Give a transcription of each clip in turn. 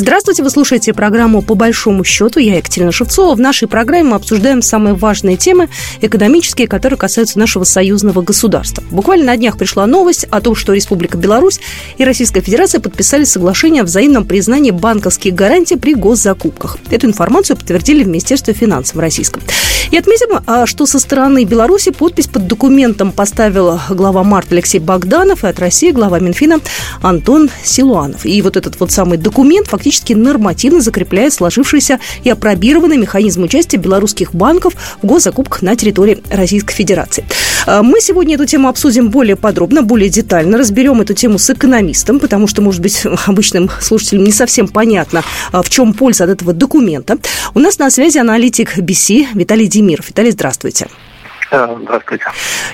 Здравствуйте, вы слушаете программу «По большому счету». Я Екатерина Шевцова. В нашей программе мы обсуждаем самые важные темы экономические, которые касаются нашего союзного государства. Буквально на днях пришла новость о том, что Республика Беларусь и Российская Федерация подписали соглашение о взаимном признании банковских гарантий при госзакупках. Эту информацию подтвердили в Министерстве финансов российском. И отметим, а, что со стороны Беларуси подпись под документом поставил глава Март Алексей Богданов и от России глава Минфина Антон Силуанов. И вот этот вот самый документ фактически нормативно закрепляет сложившийся и опробированный механизм участия белорусских банков в госзакупках на территории Российской Федерации. А, мы сегодня эту тему обсудим более подробно, более детально, разберем эту тему с экономистом, потому что, может быть, обычным слушателям не совсем понятно, а, в чем польза от этого документа. У нас на связи аналитик BC Виталий Демиров. Виталий, здравствуйте. Здравствуйте.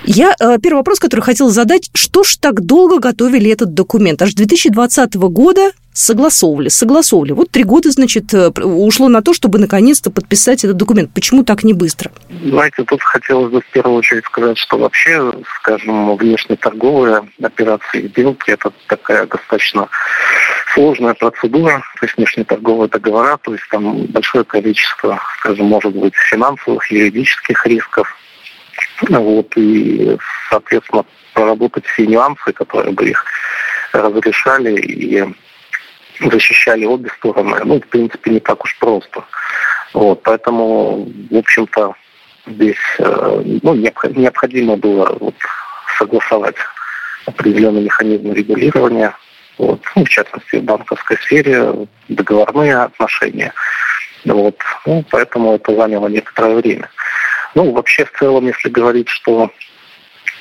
Я э, первый вопрос, который хотела задать, что ж так долго готовили этот документ? Аж 2020 года согласовывали, согласовывали. Вот три года, значит, э, ушло на то, чтобы наконец-то подписать этот документ. Почему так не быстро? Знаете, тут хотелось бы в первую очередь сказать, что вообще, скажем, внешнеторговые операции сделки – это такая достаточно сложная процедура, то есть внешнеторговые договора, то есть там большое количество, скажем, может быть, финансовых, юридических рисков, вот, и, соответственно, проработать все нюансы, которые бы их разрешали и защищали обе стороны, ну, в принципе, не так уж просто. Вот, поэтому, в общем-то, здесь э, ну, необходимо было вот, согласовать определенный механизм регулирования, вот, ну, в частности, в банковской сфере, договорные отношения. Вот, ну, поэтому это заняло некоторое время. Ну, вообще, в целом, если говорить, что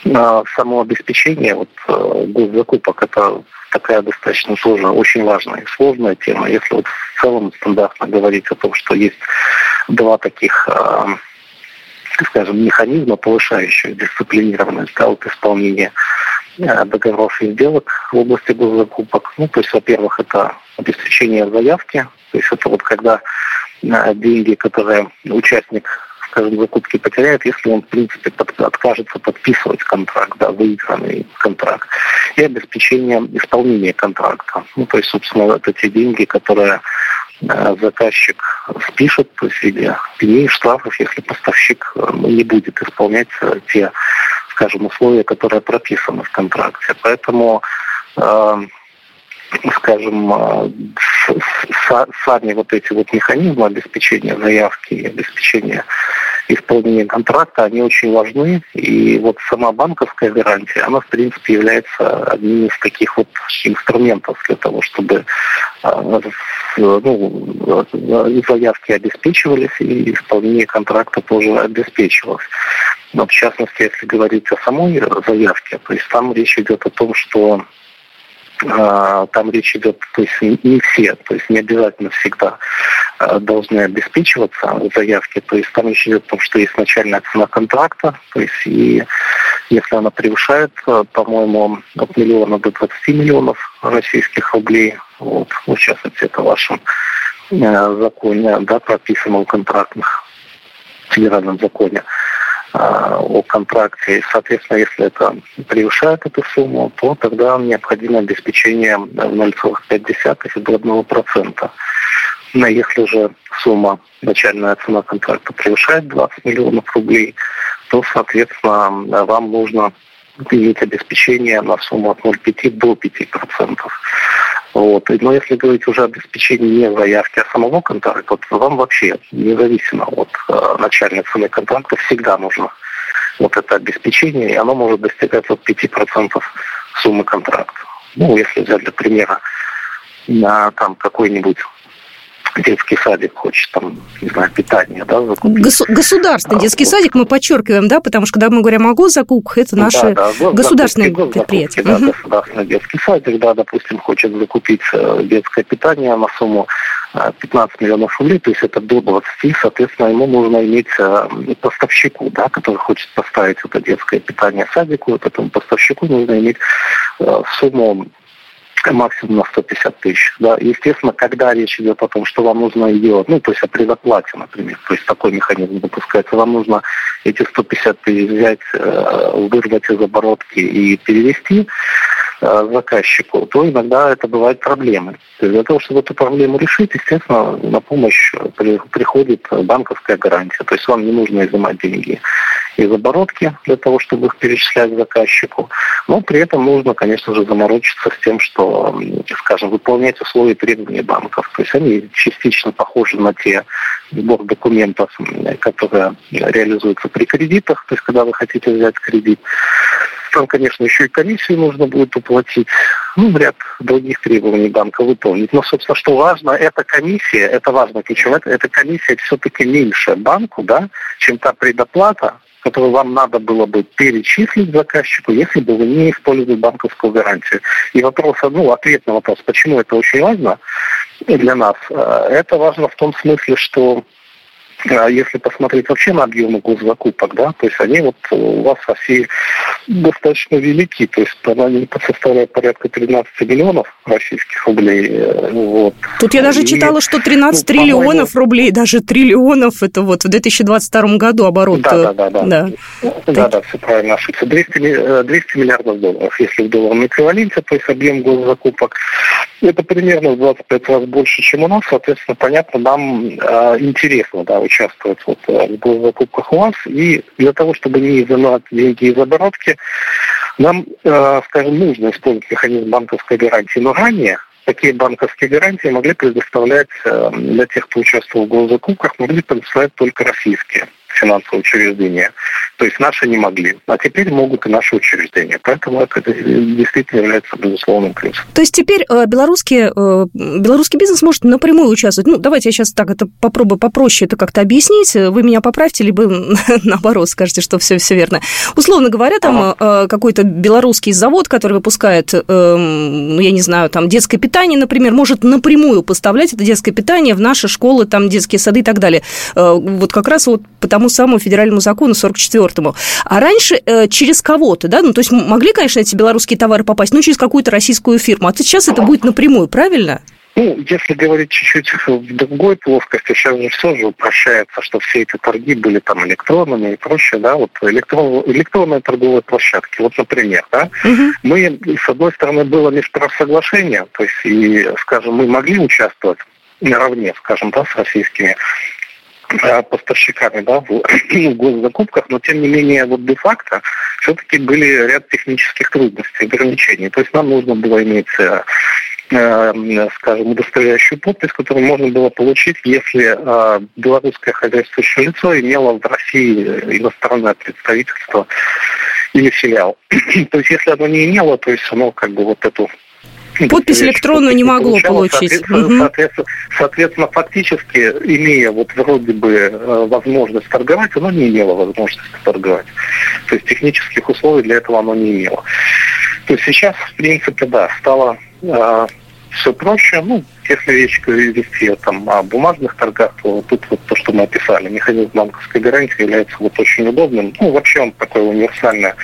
э, само обеспечение вот, э, госзакупок – это такая достаточно сложная, очень важная и сложная тема. Если вот в целом стандартно говорить о том, что есть два таких э, скажем, механизма, повышающих дисциплинированность да, вот исполнения э, договоров и сделок в области госзакупок. Ну, то есть, во-первых, это обеспечение заявки, то есть это вот когда деньги, которые участник скажем, закупки потеряет, если он, в принципе, под, откажется подписывать контракт, да, выигранный контракт, и обеспечение исполнения контракта. Ну, то есть, собственно, это те деньги, которые э, заказчик спишет, то есть в виде пеней, штрафов, если поставщик э, не будет исполнять э, те, скажем, условия, которые прописаны в контракте. Поэтому скажем, сами вот эти вот механизмы обеспечения заявки и обеспечения исполнения контракта, они очень важны. И вот сама банковская гарантия, она, в принципе, является одним из таких вот инструментов для того, чтобы а, ну, заявки обеспечивались и исполнение контракта тоже обеспечивалось. Но в частности, если говорить о самой заявке, то есть там речь идет о том, что там речь идет, то есть не все, то есть не обязательно всегда а, должны обеспечиваться заявки, то есть там речь идет о том, что есть начальная цена контракта, то есть и если она превышает, а, по-моему, от миллиона до 20 миллионов российских рублей, вот, в частности, это в вашем законе, да, прописано в контрактных федеральном законе, о контракте. И, соответственно, если это превышает эту сумму, то тогда необходимо обеспечение 0,5 до 1%. Но если же сумма, начальная цена контракта превышает 20 миллионов рублей, то, соответственно, вам нужно иметь обеспечение на сумму от 0,5 до 5%. Вот. Но если говорить уже о обеспечении не заявки, а самого контракта, то вам вообще, независимо от э, начальной цены контракта, всегда нужно вот это обеспечение, и оно может достигать от 5% суммы контракта. Ну, если взять для примера на там какой-нибудь детский садик хочет там, не знаю, питание, да, закупить. Гос- государственный а, детский вот. садик мы подчеркиваем, да, потому что когда мы говорим о госзакупках, это наши да, да, государственные предприятия. Да, угу. государственный детский садик, да, допустим, хочет закупить э, детское питание на сумму 15 э, миллионов рублей, то есть это до 20, соответственно, ему нужно иметь э, поставщику, да, который хочет поставить это детское питание садику, вот этому поставщику нужно иметь сумму максимум на 150 тысяч. Да. Естественно, когда речь идет о том, что вам нужно ее, ну, то есть о предоплате, например, то есть такой механизм допускается, вам нужно эти 150 тысяч взять, э, вырвать из оборотки и перевести, Э, заказчику, то иногда это бывают проблемы. То для того, чтобы эту проблему решить, естественно, на помощь приходит банковская гарантия. То есть вам не нужно изымать деньги из оборотки для того, чтобы их перечислять заказчику. Но при этом нужно, конечно же, заморочиться с тем, что, скажем, выполнять условия и требования банков. То есть они частично похожи на те сбор документов, которые реализуются при кредитах, то есть когда вы хотите взять кредит. Там, конечно, еще и комиссию нужно будет уплатить, ну, ряд других требований банка выполнить. Но, собственно, что важно, эта комиссия, это важно ключевое, эта комиссия все-таки меньше банку, да, чем та предоплата, которую вам надо было бы перечислить заказчику, если бы вы не использовали банковскую гарантию. И вопрос, ну, ответ на вопрос, почему это очень важно для нас, э, это важно в том смысле, что если посмотреть вообще на объемы госзакупок, да, то есть они вот у вас в России достаточно велики, то есть они составляют порядка 13 миллионов российских рублей. Э, вот. Тут я даже и, читала, что 13 ну, триллионов рублей, даже триллионов, это вот в 2022 году оборот. Да, да, да. Да, да, да, да все правильно ошибся. 200, 200 миллиардов долларов, если в долларовом эквиваленте, то есть объем госзакупок. Это примерно в 25 раз больше, чем у нас, соответственно, понятно, нам э, интересно, да, участвовать вот, э, в у вас. И для того, чтобы не изымать деньги из оборотки, нам, э, скажем, нужно использовать механизм банковской гарантии. Но ранее такие банковские гарантии могли предоставлять э, для тех, кто участвовал в госзакупках, могли предоставлять только российские финансовые учреждения. То есть наши не могли. А теперь могут и наши учреждения. Поэтому это действительно является безусловным плюсом. То есть теперь э, белорусский, э, белорусский бизнес может напрямую участвовать. Ну, давайте я сейчас так это попробую попроще это как-то объяснить. Вы меня поправьте, либо наоборот скажете, что все, все верно. Условно говоря, там ага. Э, какой-то белорусский завод, который выпускает, ну, я не знаю, там детское питание, например, может напрямую поставлять это детское питание в наши школы, там детские сады и так далее. Вот как раз вот потому тому самому федеральному закону 44-му. А раньше э, через кого-то, да, ну, то есть могли, конечно, эти белорусские товары попасть, но через какую-то российскую фирму. А сейчас это будет напрямую, правильно? Ну, если говорить чуть-чуть в другой плоскости, сейчас же все же упрощается, что все эти торги были там электронными и прочее, да, вот электрон, электронные торговые площадки, вот, например, да, угу. мы, с одной стороны, было межправосоглашение, то есть, и, скажем, мы могли участвовать наравне, скажем, да, с российскими поставщиками да, в, в госзакупках, но тем не менее вот де-факто все-таки были ряд технических трудностей, ограничений. То есть нам нужно было иметь э, э, скажем, удостоверяющую подпись, которую можно было получить, если э, белорусское хозяйствующее лицо имело в России иностранное представительство или филиал. то есть если оно не имело, то есть оно как бы вот эту Подпись электронную не могло получить. Соответственно, соответственно, соответственно, фактически, имея вот вроде бы э, возможность торговать, оно не имело возможности торговать. То есть технических условий для этого оно не имело. То есть сейчас, в принципе, да, стало э, все проще. Ну, если речь вести там, о бумажных торгах, то тут вот то, что мы описали, механизм банковской гарантии является вот очень удобным. Ну, вообще он такое универсальное.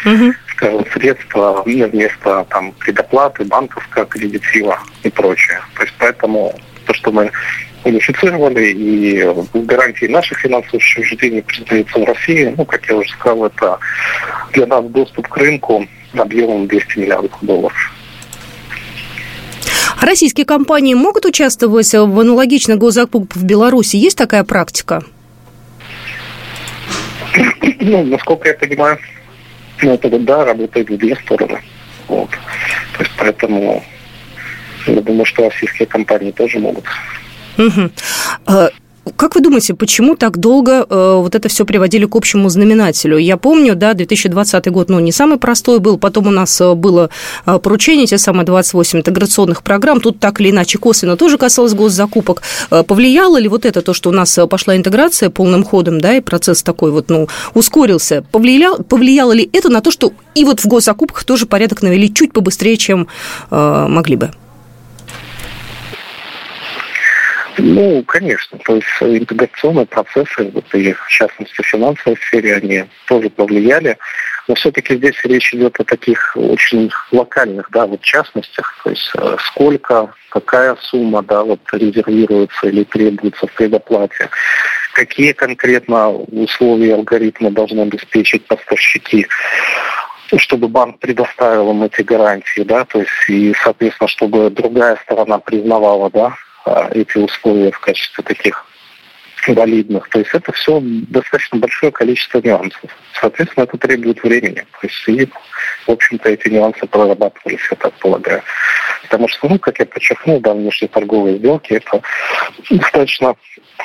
Скажем, средство вместо там предоплаты, банковского кредитива и прочее. То есть поэтому то, что мы унифицировали, и гарантии наших финансовых учреждений признаются в России, ну, как я уже сказал, это для нас доступ к рынку объемом 200 миллиардов долларов. Российские компании могут участвовать в аналогичных госзакупках в Беларуси? Есть такая практика? Ну, насколько я понимаю, ну, это да, работает в две стороны. Вот. То есть поэтому я думаю, что российские компании тоже могут. Угу. Как вы думаете, почему так долго э, вот это все приводили к общему знаменателю? Я помню, да, 2020 год, ну, не самый простой был, потом у нас э, было э, поручение, те самые 28 интеграционных программ, тут так или иначе косвенно тоже касалось госзакупок. Э, повлияло ли вот это, то, что у нас пошла интеграция полным ходом, да, и процесс такой вот, ну, ускорился? Повлияло, повлияло ли это на то, что и вот в госзакупках тоже порядок навели чуть побыстрее, чем э, могли бы? Ну, конечно. То есть интеграционные процессы, вот, и в частности в финансовой сфере, они тоже повлияли. Но все-таки здесь речь идет о таких очень локальных, да, вот частностях, то есть э, сколько, какая сумма, да, вот резервируется или требуется в предоплате, какие конкретно условия алгоритма должны обеспечить поставщики чтобы банк предоставил им эти гарантии, да, то есть и, соответственно, чтобы другая сторона признавала, да, эти условия в качестве таких валидных. То есть это все достаточно большое количество нюансов. Соответственно, это требует времени. То есть и, в общем-то, эти нюансы прорабатывались, я так полагаю. Потому что, ну, как я подчеркнул, да, внешнеторговые сделки – это достаточно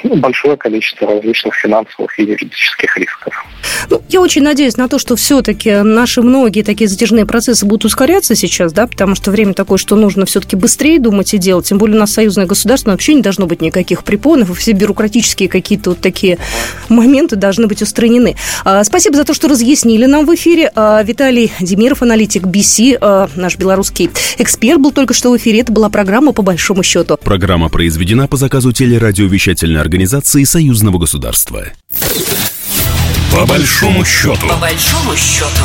большое количество различных финансовых и юридических рисков. Ну, я очень надеюсь на то, что все-таки наши многие такие затяжные процессы будут ускоряться сейчас, да, потому что время такое, что нужно все-таки быстрее думать и делать. Тем более у нас союзное государство вообще не должно быть никаких препонов, и все бюрократические какие-то вот такие моменты должны быть устранены. А, спасибо за то, что разъяснили нам в эфире. А, Виталий Демиров, аналитик BC, а, наш белорусский эксперт, был только что в эфире. Это была программа «По большому счету». Программа произведена по заказу телерадиовещательной организации Союзного государства. По большому счету. По большому счету.